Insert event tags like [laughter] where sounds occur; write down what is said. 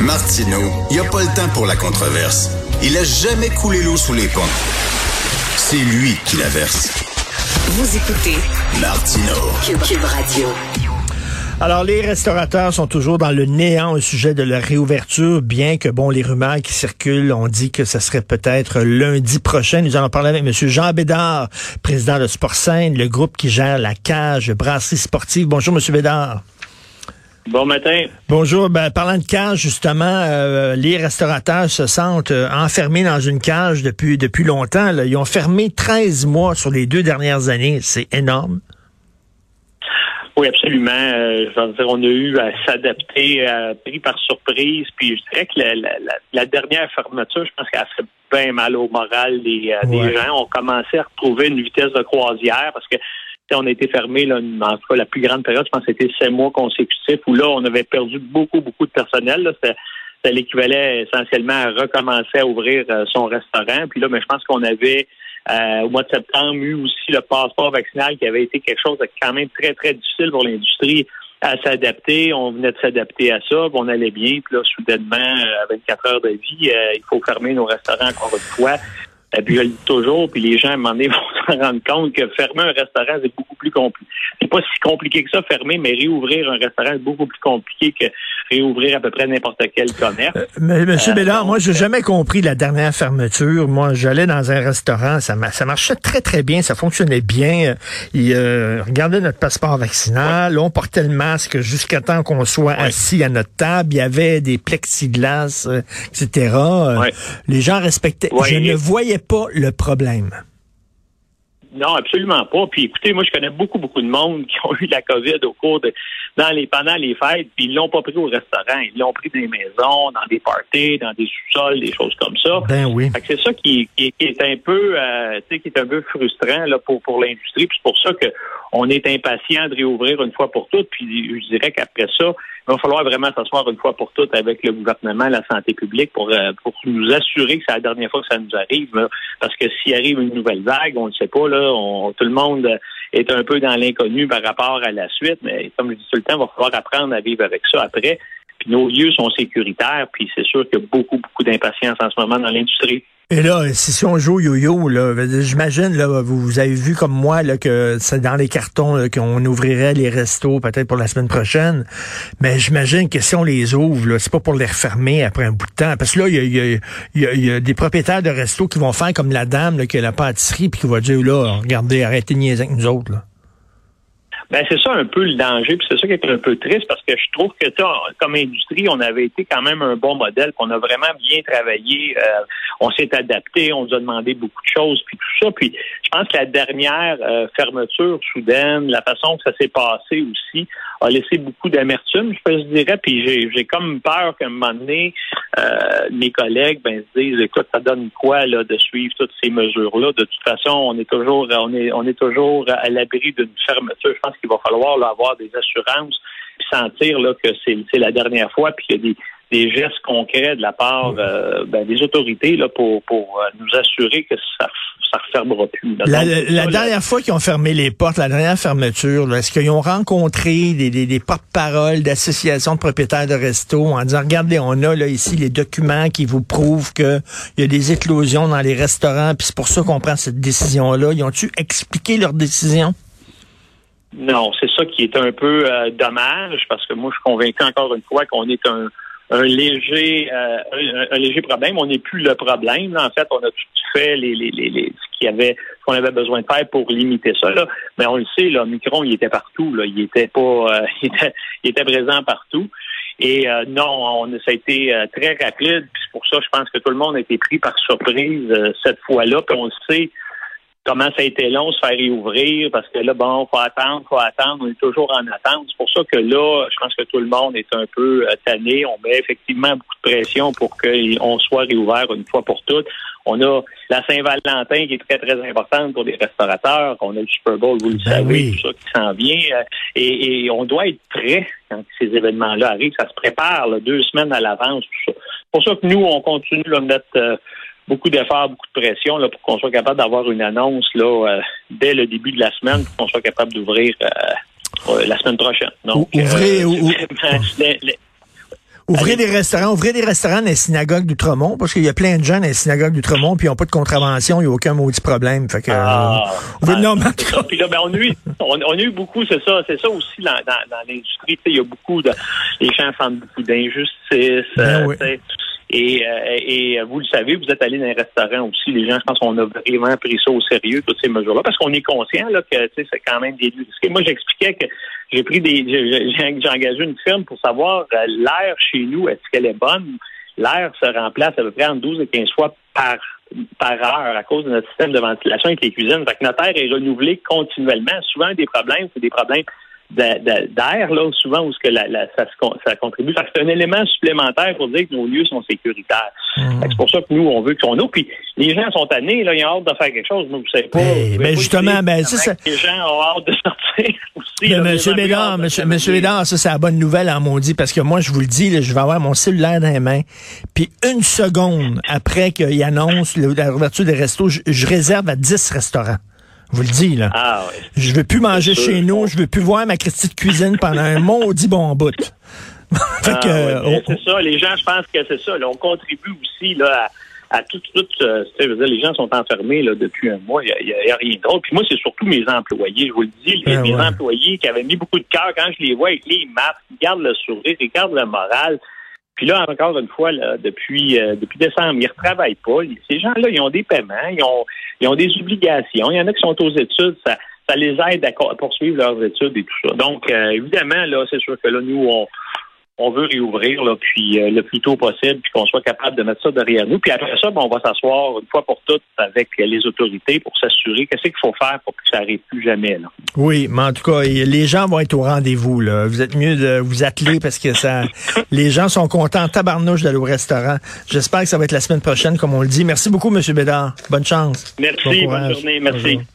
Martino, il n'y a pas le temps pour la controverse. Il a jamais coulé l'eau sous les ponts. C'est lui qui la verse. Vous écoutez Martino. Cube, Radio. Alors, les restaurateurs sont toujours dans le néant au sujet de la réouverture, bien que, bon, les rumeurs qui circulent, on dit que ce serait peut-être lundi prochain. Nous allons parler avec M. Jean Bédard, président de Sportsaine, le groupe qui gère la cage brasserie sportive. Bonjour, M. Bédard. Bon matin. Bonjour. Ben, parlant de cage, justement, euh, les restaurateurs se sentent euh, enfermés dans une cage depuis, depuis longtemps. Là. Ils ont fermé 13 mois sur les deux dernières années. C'est énorme. Oui, absolument. Euh, je veux dire, on a eu à s'adapter, pris par surprise. Puis je dirais que la, la, la dernière fermeture, je pense qu'elle a fait bien mal au moral des, des gens. On commençait à retrouver une vitesse de croisière parce que on a été fermé, là, en tout cas, la plus grande période, je pense que c'était sept mois consécutifs, où là, on avait perdu beaucoup, beaucoup de personnel. C'était l'équivalent essentiellement à recommencer à ouvrir euh, son restaurant. Puis là, mais je pense qu'on avait euh, au mois de septembre eu aussi le passeport vaccinal qui avait été quelque chose de quand même très, très difficile pour l'industrie à s'adapter. On venait de s'adapter à ça, on allait bien. Puis là, soudainement, euh, à 24 heures de vie, il faut fermer nos restaurants encore une fois. Et puis je le dis toujours, puis les gens à un moment donné [laughs] vont se rendre compte que fermer un restaurant, c'est beaucoup plus compliqué. C'est pas si compliqué que ça, fermer, mais réouvrir un restaurant, c'est beaucoup plus compliqué que réouvrir à peu près n'importe quel commerce. Euh, mais, Monsieur euh, Bédard, moi, j'ai jamais compris la dernière fermeture. Moi, j'allais dans un restaurant, ça, ça marchait très, très bien, ça fonctionnait bien. Ils euh, regardaient notre passeport vaccinal, on portait le masque jusqu'à temps qu'on soit assis à notre table. Il y avait des plexiglas, etc. Les gens respectaient. Je ne voyais pas le problème. Non, absolument pas. Puis écoutez, moi je connais beaucoup, beaucoup de monde qui ont eu la COVID au cours de dans les pendant les fêtes, puis ils l'ont pas pris au restaurant, ils l'ont pris dans des maisons, dans des parties, dans des sous-sols, des choses comme ça. Ben oui. C'est ça qui, qui, est un peu euh, qui est un peu frustrant là, pour, pour l'industrie. Puis c'est pour ça que on est impatient de réouvrir une fois pour toutes. Puis je dirais qu'après ça, il va falloir vraiment s'asseoir une fois pour toutes avec le gouvernement, la santé publique, pour, euh, pour nous assurer que c'est la dernière fois que ça nous arrive. parce que s'il arrive une nouvelle vague, on ne sait pas, là, on, tout le monde est un peu dans l'inconnu par rapport à la suite. Mais comme je dis tout le temps, il va falloir apprendre à vivre avec ça après. Puis nos lieux sont sécuritaires, puis c'est sûr qu'il y a beaucoup, beaucoup d'impatience en ce moment dans l'industrie. Et là, si, on joue yo-yo, j'imagine, là, vous, avez vu comme moi là, que c'est dans les cartons qu'on ouvrirait les restos peut-être pour la semaine prochaine. Mais j'imagine que si on les ouvre, c'est pas pour les refermer après un bout de temps. Parce que là, il y a, y a, des propriétaires de restos qui vont faire comme la dame là, qui a la pâtisserie puis qui va dire là, regardez, arrêtez de niaiser avec nous autres. Là. Ben c'est ça un peu le danger, puis c'est ça qui est un peu triste parce que je trouve que comme industrie, on avait été quand même un bon modèle, qu'on a vraiment bien travaillé, euh, on s'est adapté, on nous a demandé beaucoup de choses, puis tout ça. Puis je pense que la dernière euh, fermeture soudaine, la façon que ça s'est passé aussi, a laissé beaucoup d'amertume, je dirais. Puis j'ai comme peur qu'à un moment donné, euh, mes collègues ben, se disent écoute, ça donne quoi là de suivre toutes ces mesures-là? De toute façon, on est toujours on est on est toujours à l'abri d'une fermeture. Je pense qu'il va falloir avoir des assurances puis sentir là, que c'est la dernière fois, puis qu'il y a des, des gestes concrets de la part euh, ben, des autorités là, pour, pour euh, nous assurer que ça ça refermera plus. la, dernière fois qu'ils ont fermé les portes, la dernière fermeture, est-ce qu'ils ont rencontré des, des, des porte-paroles d'associations de propriétaires de restos en disant regardez, on a là ici les documents qui vous prouvent qu'il y a des éclosions dans les restaurants, puis c'est pour ça qu'on prend cette décision-là. Ils ont-tu expliqué leur décision? Non, c'est ça qui est un peu euh, dommage parce que moi je suis convaincu encore une fois qu'on est un, un léger euh, un, léger problème. On n'est plus le problème. En fait, on a tout fait les, les, les, ce qu'il y avait qu'on avait besoin de faire pour limiter ça. Là. Mais on le sait, là, Micron, il était partout. Là. Il était pas euh, [laughs] il, était, il, était, présent partout. Et non, on, ça a été très rapide. C'est pour ça, je pense que tout le monde a été pris par surprise cette fois-là. Puis on le sait, comment ça a été long se faire réouvrir parce que là, bon, faut attendre, faut attendre, on est toujours en attente. C'est pour ça que là, je pense que tout le monde est un peu euh, tanné. On met effectivement beaucoup de pression pour qu'on soit réouvert une fois pour toutes. On a la Saint-Valentin qui est très, très importante pour les restaurateurs. On a le Super Bowl, vous le ben savez, tout ça qui s'en vient. Euh, et, on doit être prêt quand ces événements-là arrivent. Ça se prépare deux semaines à l'avance, tout ça. C'est pour ça que nous, on continue là, de mettre euh, beaucoup d'efforts, beaucoup de pression là, pour qu'on soit capable d'avoir une annonce là, euh, dès le début de la semaine pour qu'on soit capable d'ouvrir euh, euh, la semaine prochaine. Donc, ouvrez, Ouvrez [laughs] des restaurants, ouvrez des restaurants dans les synagogues d'Outremont, parce qu'il y a plein de gens dans les synagogues d'Outremont, puis ils n'ont pas de contravention, il n'y a aucun maudit problème. Fait que, Ah, non, mais Puis là, ben, on, a eu, on, on a eu beaucoup, c'est ça, c'est ça aussi dans, dans, dans l'industrie. Il y a beaucoup de. Les gens sentent beaucoup d'injustice. Ben oui. Et, euh, et vous le savez, vous êtes allé dans un restaurant aussi. Les gens, je pense qu'on a vraiment pris ça au sérieux, toutes ces mesures-là, parce qu'on est conscient là, que c'est quand même des. Moi, j'expliquais que j'ai pris des. j'ai- engagé une firme pour savoir euh, l'air chez nous, est-ce qu'elle est bonne? L'air se remplace à peu près entre 12 et 15 fois par par heure à cause de notre système de ventilation avec les cuisines. Fait que notre air est renouvelé continuellement. Souvent, des problèmes, c'est des problèmes d'air, là, souvent où ce que la, la- ça, ça contribue. C'est un élément supplémentaire pour dire que nos lieux sont sécuritaires. Que C'est pour ça que nous, on veut qu'on eau. Puis les gens sont tannés, là, ils ont hâte de faire quelque chose. Moi, vous savez pas. Ben, pouvez ben, pas justement, ben, c'est ça. Les gens ont hâte de sortir [laughs] aussi. Mais là. Monsieur Bédard, monsieur, monsieur Bédard, ça c'est la bonne nouvelle en maudit parce que moi je vous le dis, là, je vais avoir mon cellulaire dans les mains, puis une seconde après qu'il annonce la ouverture des restos, je, je réserve à 10 restaurants. Je vous le dis là. Ah ouais. Je veux plus manger sûr, chez nous, je veux plus voir ma Christie de cuisine pendant un [laughs] maudit bon bout. [laughs] fait Ah, ouais, euh, on- c'est ça. Les gens, je pense que c'est ça. là, on contribue aussi là, à, à tout, tout euh, dire, les gens sont enfermés là, depuis un mois. Il n'y a, a rien d'autre. Puis moi, c'est surtout mes employés. Je vous le dis, les, Ah, mes ouais. employés qui avaient mis beaucoup de cœur quand je les vois avec les masques, ils gardent le sourire, ils gardent le moral. Puis là, encore une fois, là, depuis euh, depuis décembre, ils ne retravaillent pas. Ces gens-là, ils ont des paiements, ils ont ils ont des obligations. Il y en a qui sont aux études, ça, ça les aide à poursuivre leurs études et tout ça. Donc, euh, évidemment, là, c'est sûr que là, nous, on, on veut réouvrir là, puis euh, le plus tôt possible, puis qu'on soit capable de mettre ça derrière nous. Puis après ça, ben, on va s'asseoir une fois pour toutes avec les autorités pour s'assurer qu'est-ce qu'il faut faire pour que ça n'arrive plus jamais. Là. oui, mais en tout cas, les gens vont être au rendez-vous. Là. Vous êtes mieux de vous atteler parce que ça, [laughs] les gens sont contents, tabarnouche d'aller au restaurant. J'espère que ça va être la semaine prochaine, comme on le dit. Merci beaucoup, Monsieur Bédard. Bonne chance. Merci, Bon bonne journée, merci. Bonjour.